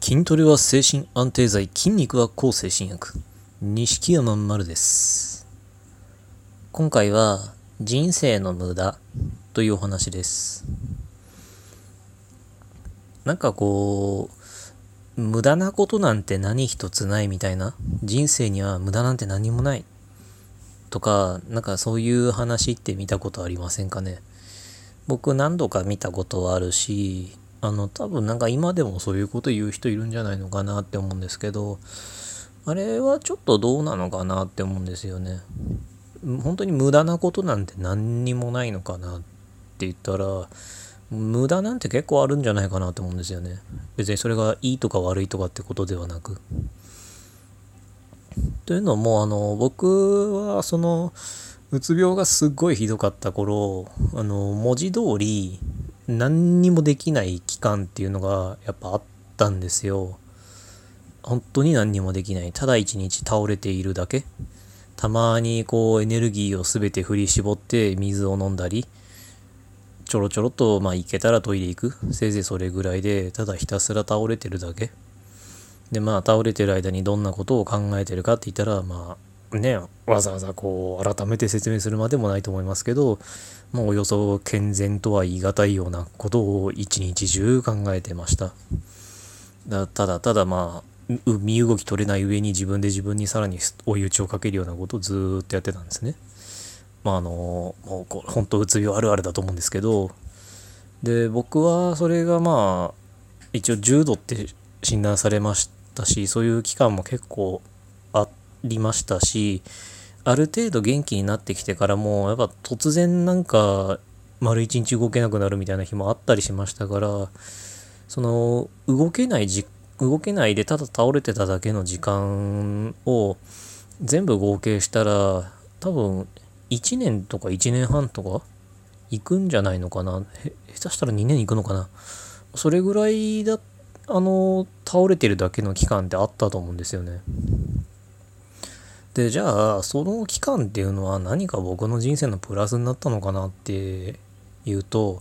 筋トレは精神安定剤、筋肉は抗精神薬。錦山丸です。今回は人生の無駄というお話です。なんかこう、無駄なことなんて何一つないみたいな、人生には無駄なんて何もないとか、なんかそういう話って見たことありませんかね。僕何度か見たことはあるし、あの多分なんか今でもそういうこと言う人いるんじゃないのかなって思うんですけどあれはちょっとどうなのかなって思うんですよね。本当に無駄なことなんて何にもないのかなって言ったら無駄なんて結構あるんじゃないかなって思うんですよね。別にそれがいいとか悪いとかってことではなく。というのもあの僕はそのうつ病がすっごいひどかった頃あの文字通り何にもできない期間っていうのがやっぱあったんですよ。本当に何にもできない。ただ一日倒れているだけ。たまにこうエネルギーを全て振り絞って水を飲んだり、ちょろちょろとまあ行けたらトイレ行く。せいぜいそれぐらいで、ただひたすら倒れてるだけ。でまあ倒れてる間にどんなことを考えてるかって言ったらまあねわざわざこう改めて説明するまでもないと思いますけどまあ、およそ健全とは言い難いようなことを一日中考えてました。だただただまあ、身動き取れない上に自分で自分にさらに追い打ちをかけるようなことをずっとやってたんですね。まああの、もうこれ本当うつ病あるあるだと思うんですけど、で、僕はそれがまあ、一応重度って診断されましたし、そういう期間も結構りましたし、ある程度元気になってきてからもやっぱ突然なんか丸一日動けなくなるみたいな日もあったりしましたからその動けないじ動けないでただ倒れてただけの時間を全部合計したら多分1年とか1年半とか行くんじゃないのかな？下手したら2年行くのかな？それぐらいだあの倒れてるだけの期間ってあったと思うんですよね。でじゃあその期間っていうのは何か僕の人生のプラスになったのかなっていうと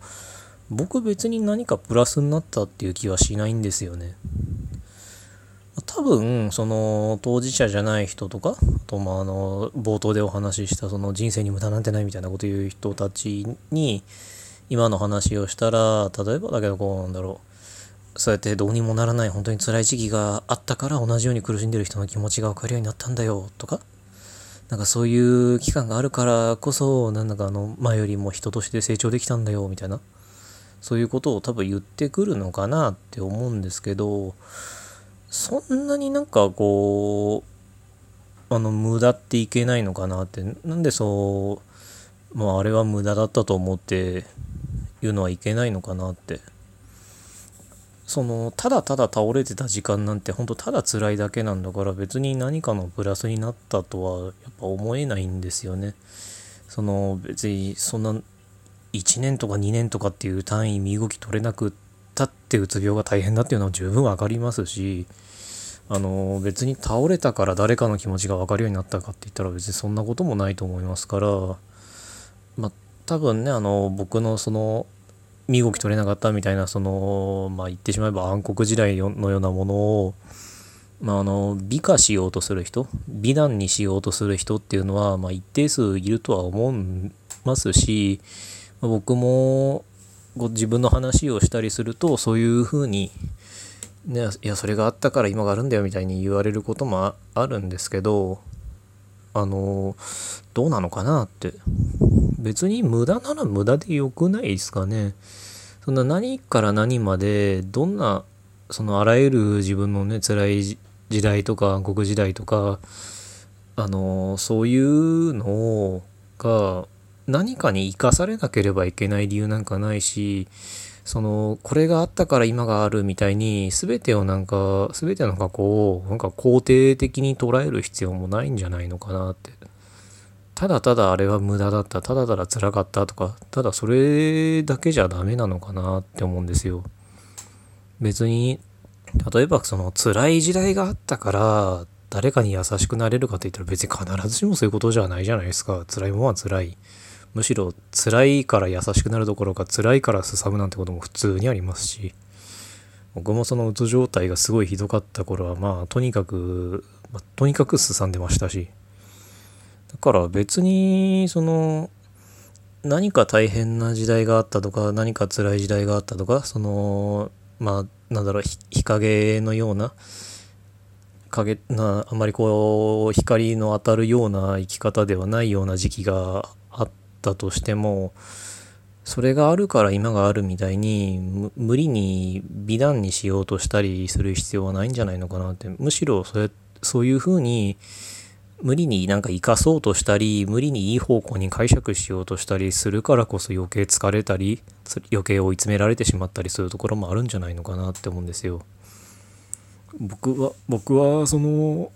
僕別に何かプラスになったっていう気はしないんですよね。多分その当事者じゃない人とかあとまああの冒頭でお話ししたその人生に無駄なんてないみたいなこと言う人たちに今の話をしたら例えばだけどこうなんだろうそうやってどうにもならない本当に辛い時期があったから同じように苦しんでる人の気持ちが分かるようになったんだよとか。なんかそういう期間があるからこそなんだかあの前よりも人として成長できたんだよみたいな。そういうことを多分言ってくるのかなって思うんですけどそんなになんかこうあの無駄っていけないのかなって。なんでそうまああれは無駄だったと思って言うのはいけないのかなって。そのただただ倒れてた時間なんて本当ただ辛いだけなんだから別に何かのプラスになったとはやっぱ思えないんですよね。その別にそんな1年とか2年とかっていう単位身動き取れなくったってうつ病が大変だっていうのは十分わかりますしあの別に倒れたから誰かの気持ちが分かるようになったかって言ったら別にそんなこともないと思いますからまあ多分ねあの僕のその身動き取れなかったみたいなそのまあ言ってしまえば暗黒時代のようなものを、まあ、あの美化しようとする人美談にしようとする人っていうのは、まあ、一定数いるとは思いますし、まあ、僕も自分の話をしたりするとそういうふうに、ね、いやそれがあったから今があるんだよみたいに言われることもあるんですけどあのどうなのかなって別に無駄なら無駄でよくないですかね。そんな何から何までどんなそのあらゆる自分のね辛い時代とか暗黒時代とかあのそういうのが何かに生かされなければいけない理由なんかないしそのこれがあったから今があるみたいに全てをなんか全ての過去をなんか肯定的に捉える必要もないんじゃないのかなってただただあれは無駄だったただただ辛かったとかただそれだけじゃダメなのかなって思うんですよ。別に例えばその辛い時代があったから誰かに優しくなれるかって言ったら別に必ずしもそういうことじゃないじゃないですか。辛いものは辛い。むしろ辛いから優しくなるどころか辛いから進むなんてことも普通にありますし。僕もそのうつ状態がすごいひどかった頃はまあとにかく、まあ、とにかくすさんでましたし。だから別にその何か大変な時代があったとか何か辛い時代があったとかそのまあなんだろう日陰のような影なあんまりこう光の当たるような生き方ではないような時期があったとしてもそれがあるから今があるみたいに無理に美談にしようとしたりする必要はないんじゃないのかなって。むしろそれそういうふうに無理になんか生かそうとしたり無理にいい方向に解釈しようとしたりするからこそ余計疲れたり余計追い詰められてしまったりするところもあるんじゃないのかなって思うんですよ。僕は僕はその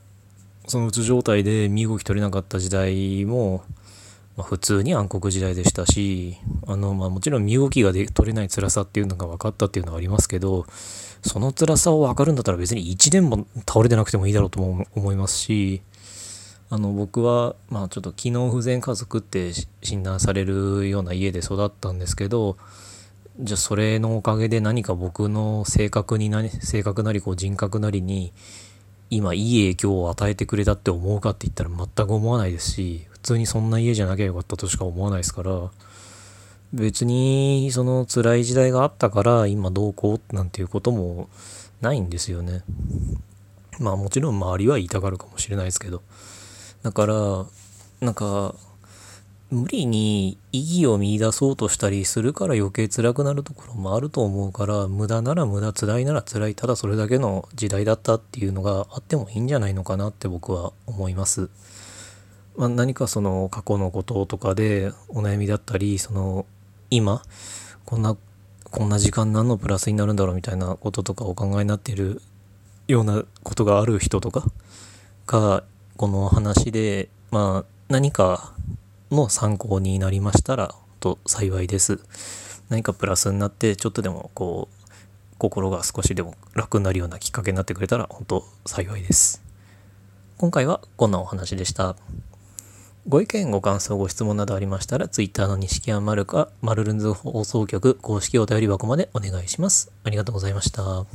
そのうつ状態で身動き取れなかった時代も、まあ、普通に暗黒時代でしたしあの、まあ、もちろん身動きがで取れない辛さっていうのが分かったっていうのはありますけどその辛さを分かるんだったら別に1年も倒れてなくてもいいだろうとも思いますしあの僕はまあちょっと機能不全家族って診断されるような家で育ったんですけどじゃあそれのおかげで何か僕の性格にな性格なりこう人格なりに今いい影響を与えてくれたって思うかって言ったら全く思わないですし普通にそんな家じゃなきゃよかったとしか思わないですから別にその辛い時代があったから今どうこうなんていうこともないんですよね。まあもちろん周りは言いたがるかもしれないですけど。だからなんか無理に意義を見出そうとしたりするから余計辛くなるところもあると思うから無駄なら無駄辛いなら辛いただそれだけの時代だったっていうのがあってもいいんじゃないのかなって僕は思います。まあ、何かその過去のこととかでお悩みだったりその今こんなこんな時間何のプラスになるんだろうみたいなこととかお考えになっているようなことがある人とかがこの話で、まあ、何かの参考になりましたら、と幸いです。何かプラスになって、ちょっとでもこう、心が少しでも楽になるようなきっかけになってくれたら、本当幸いです。今回はこんなお話でした。ご意見、ご感想、ご質問などありましたら、Twitter の西山丸か、マルルンズ放送局公式お便り箱までお願いします。ありがとうございました。